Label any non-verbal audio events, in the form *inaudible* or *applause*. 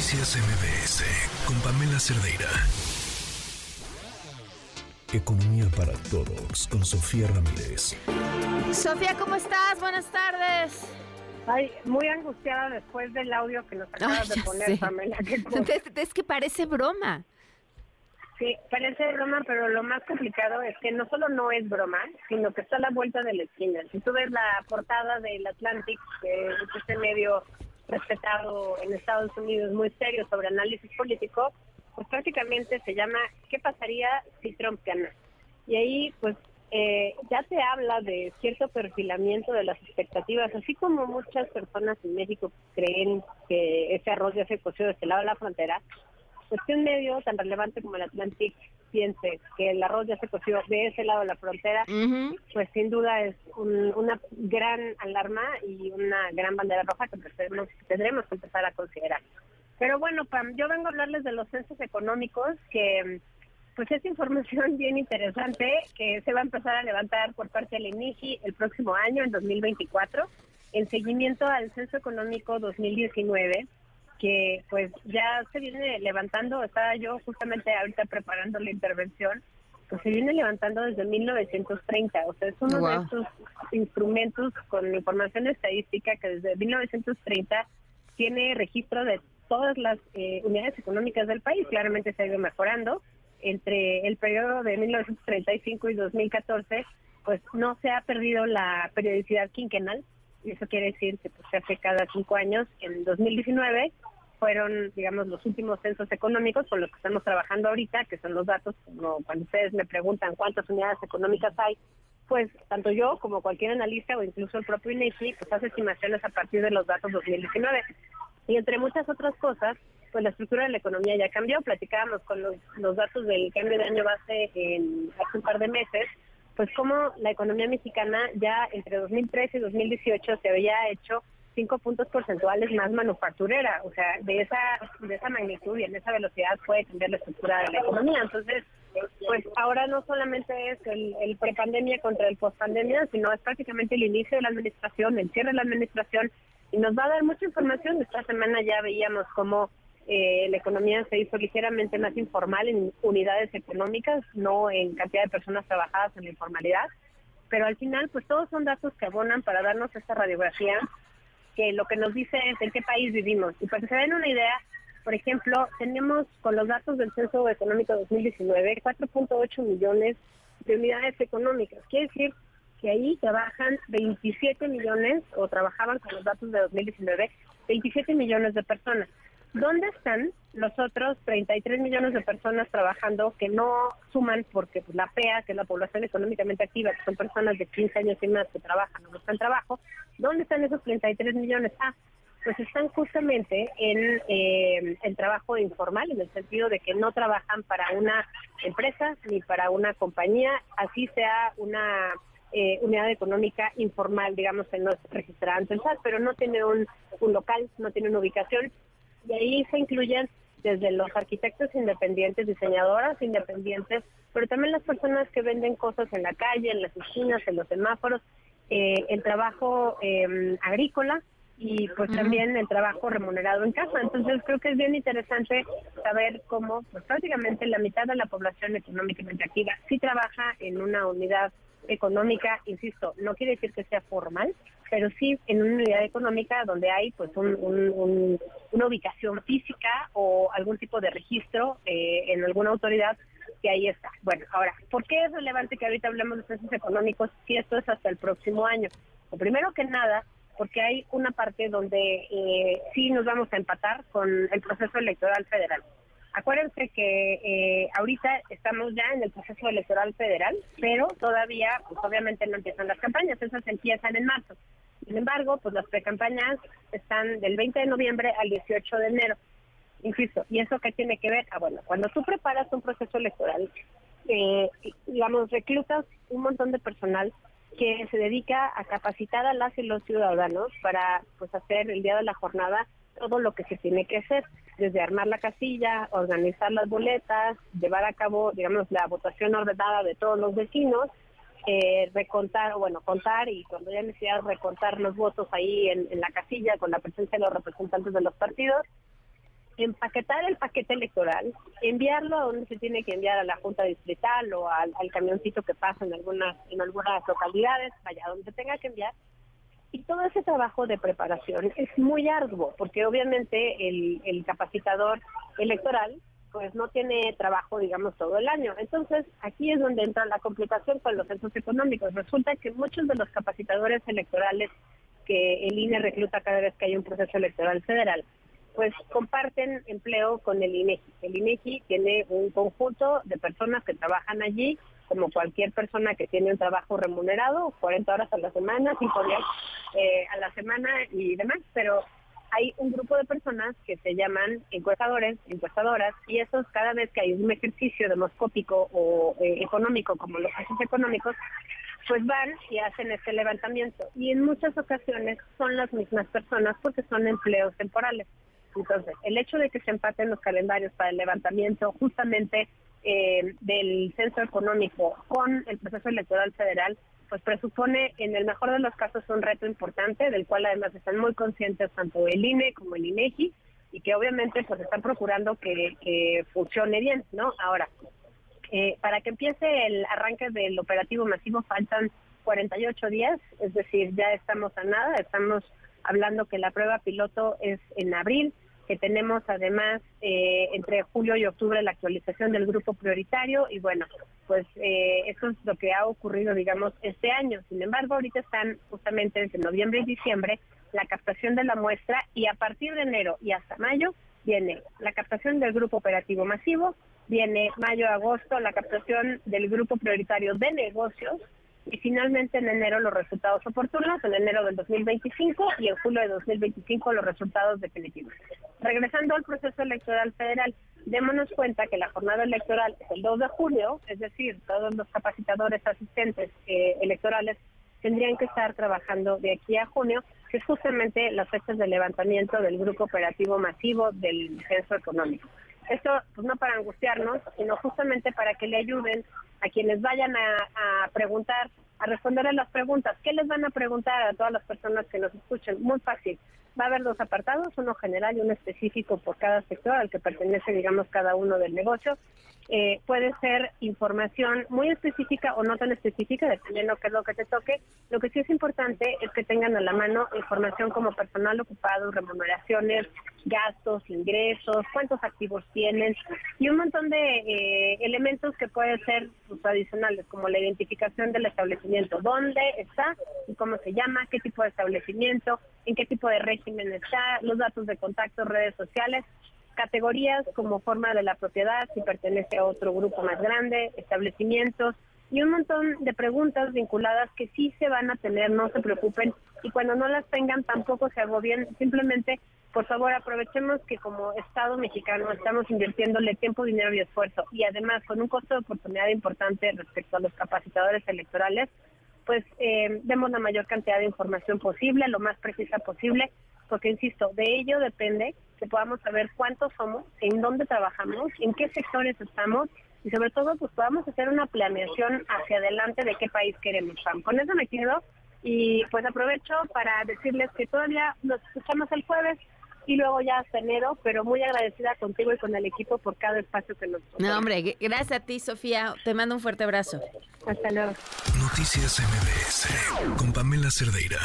Noticias MBS con Pamela Cerdeira. Economía para todos con Sofía Ramírez. Sofía, ¿cómo estás? Buenas tardes. Ay, muy angustiada después del audio que nos acabas de poner, Pamela. *laughs* Es que parece broma. Sí, parece broma, pero lo más complicado es que no solo no es broma, sino que está a la vuelta de la esquina. Si tú ves la portada del Atlantic, que es este medio respetado en Estados Unidos, muy serio sobre análisis político, pues prácticamente se llama ¿Qué pasaría si Trump gana? Y ahí pues eh, ya se habla de cierto perfilamiento de las expectativas, así como muchas personas en México creen que ese arroz ya se coció de este lado de la frontera, pues que un medio tan relevante como el Atlantic piense que el arroz ya se coció de ese lado de la frontera, pues sin duda es una gran alarma y una gran bandera roja que tendremos que empezar a considerar. Pero bueno, Pam, yo vengo a hablarles de los censos económicos que pues es información *laughs* bien interesante que se va a empezar a levantar por parte del INIGI el próximo año, en 2024, en seguimiento al censo económico 2019 que pues ya se viene levantando, estaba yo justamente ahorita preparando la intervención, pues se viene levantando desde 1930, o sea, es uno de esos instrumentos con información estadística que desde 1930 tiene registro de todas las eh, unidades económicas del país, claramente se ha ido mejorando, entre el periodo de 1935 y 2014, pues no se ha perdido la periodicidad quinquenal, y eso quiere decir que pues, se hace cada cinco años. En 2019 fueron, digamos, los últimos censos económicos con los que estamos trabajando ahorita, que son los datos, como cuando ustedes me preguntan cuántas unidades económicas hay, pues tanto yo como cualquier analista o incluso el propio INEGI, pues hace estimaciones a partir de los datos 2019. Y entre muchas otras cosas, pues la estructura de la economía ya cambió. Platicábamos con los, los datos del cambio de año base en, hace un par de meses, pues como la economía mexicana ya entre 2013 y 2018 se había hecho cinco puntos porcentuales más manufacturera, o sea, de esa de esa magnitud y en esa velocidad puede cambiar la estructura de la economía. Entonces, pues ahora no solamente es el, el prepandemia contra el postpandemia, sino es prácticamente el inicio de la administración, el cierre de la administración y nos va a dar mucha información. Esta semana ya veíamos cómo eh, la economía se hizo ligeramente más informal en unidades económicas, no en cantidad de personas trabajadas en la informalidad, pero al final pues todos son datos que abonan para darnos esta radiografía que lo que nos dice es en qué país vivimos. Y para que se den una idea, por ejemplo, tenemos con los datos del Censo Económico 2019 4.8 millones de unidades económicas. Quiere decir que ahí trabajan 27 millones, o trabajaban con los datos de 2019, 27 millones de personas. ¿Dónde están los otros 33 millones de personas trabajando que no suman porque pues, la PEA, que es la población económicamente activa, que son personas de 15 años y más que trabajan o no están trabajo, ¿dónde están esos 33 millones? Ah, pues están justamente en eh, el trabajo informal, en el sentido de que no trabajan para una empresa ni para una compañía, así sea una eh, unidad económica informal, digamos, en los registrados en pero no tiene un, un local, no tiene una ubicación y ahí se incluyen desde los arquitectos independientes, diseñadoras independientes, pero también las personas que venden cosas en la calle, en las esquinas, en los semáforos, eh, el trabajo em, agrícola y pues también el trabajo remunerado en casa. Entonces creo que es bien interesante saber cómo pues, prácticamente la mitad de la población económicamente activa sí trabaja en una unidad económica, insisto, no quiere decir que sea formal, pero sí en una unidad económica donde hay pues una ubicación física o algún tipo de registro eh, en alguna autoridad que ahí está. Bueno, ahora, ¿por qué es relevante que ahorita hablemos de precios económicos si esto es hasta el próximo año? Lo primero que nada, porque hay una parte donde eh, sí nos vamos a empatar con el proceso electoral federal. Acuérdense que eh, ahorita estamos ya en el proceso electoral federal, pero todavía, pues obviamente no empiezan las campañas, esas empiezan en marzo. Sin embargo, pues las precampañas están del 20 de noviembre al 18 de enero. Insisto, ¿y eso qué tiene que ver? Ah, bueno, cuando tú preparas un proceso electoral, eh, digamos, reclutas un montón de personal que se dedica a capacitar a las y los ciudadanos para pues hacer el día de la jornada todo lo que se tiene que hacer, desde armar la casilla, organizar las boletas, llevar a cabo, digamos, la votación ordenada de todos los vecinos, eh, recontar, bueno, contar y cuando haya necesidad recontar los votos ahí en, la casilla con la presencia de los representantes de los partidos empaquetar el paquete electoral, enviarlo a donde se tiene que enviar a la Junta Distrital o al, camioncito que pasa en algunas, en algunas localidades, vaya, donde tenga que enviar. Y todo ese trabajo de preparación es muy arduo, porque obviamente el, el capacitador electoral pues no tiene trabajo, digamos, todo el año. Entonces, aquí es donde entra la complicación con los centros económicos. Resulta que muchos de los capacitadores electorales que el INE recluta cada vez que hay un proceso electoral federal, pues comparten empleo con el INEGI. El INEGI tiene un conjunto de personas que trabajan allí, como cualquier persona que tiene un trabajo remunerado, 40 horas a la semana, 5 días eh, a la semana y demás, pero hay un grupo de personas que se llaman encuestadores, encuestadoras, y esos cada vez que hay un ejercicio demoscópico o eh, económico, como los casos económicos, pues van y hacen este levantamiento. Y en muchas ocasiones son las mismas personas porque son empleos temporales. Entonces, el hecho de que se empaten los calendarios para el levantamiento justamente eh, del censo económico con el proceso electoral federal, pues presupone en el mejor de los casos un reto importante, del cual además están muy conscientes tanto el INE como el INEGI, y que obviamente pues están procurando que, funcione bien, ¿no? Ahora, eh, para que empiece el arranque del operativo masivo faltan 48 días, es decir, ya estamos a nada, estamos hablando que la prueba piloto es en abril, que tenemos además eh, entre julio y octubre la actualización del grupo prioritario y bueno, pues eh, eso es lo que ha ocurrido, digamos, este año. Sin embargo, ahorita están justamente entre noviembre y diciembre la captación de la muestra y a partir de enero y hasta mayo viene la captación del grupo operativo masivo, viene mayo-agosto la captación del grupo prioritario de negocios y finalmente en enero los resultados oportunos, en enero del 2025 y en julio de 2025 los resultados definitivos. Regresando al proceso electoral federal, démonos cuenta que la jornada electoral es el 2 de julio, es decir, todos los capacitadores asistentes eh, electorales tendrían que estar trabajando de aquí a junio, que es justamente las fechas de levantamiento del grupo operativo masivo del censo económico. Esto, pues no para angustiarnos, sino justamente para que le ayuden a quienes vayan a, preguntar, a responder a las preguntas. ¿Qué les van a preguntar a todas las personas que nos escuchen? Muy fácil. Va a haber dos apartados, uno general y uno específico por cada sector al que pertenece, digamos, cada uno del negocio. Eh, puede ser información muy específica o no tan específica, dependiendo qué es lo que te toque. Lo que sí es importante es que tengan a la mano información como personal ocupado, remuneraciones, gastos, ingresos, cuántos activos tienen y un montón de eh, elementos que pueden ser pues, adicionales, como la identificación del establecimiento, dónde está y cómo se llama, qué tipo de establecimiento, en qué tipo de régimen está, los datos de contacto, redes sociales categorías como forma de la propiedad, si pertenece a otro grupo más grande, establecimientos y un montón de preguntas vinculadas que sí se van a tener, no se preocupen y cuando no las tengan tampoco se agobien, simplemente por favor aprovechemos que como Estado mexicano estamos invirtiéndole tiempo, dinero y esfuerzo y además con un costo de oportunidad importante respecto a los capacitadores electorales, pues eh, demos la mayor cantidad de información posible, lo más precisa posible porque insisto, de ello depende que podamos saber cuántos somos, en dónde trabajamos, en qué sectores estamos y sobre todo pues podamos hacer una planeación hacia adelante de qué país queremos. Con eso me quedo y pues aprovecho para decirles que todavía nos escuchamos el jueves y luego ya hasta enero, pero muy agradecida contigo y con el equipo por cada espacio que nos No, hombre, gracias a ti, Sofía. Te mando un fuerte abrazo. Hasta luego. Noticias MBS con Pamela Cerdeira.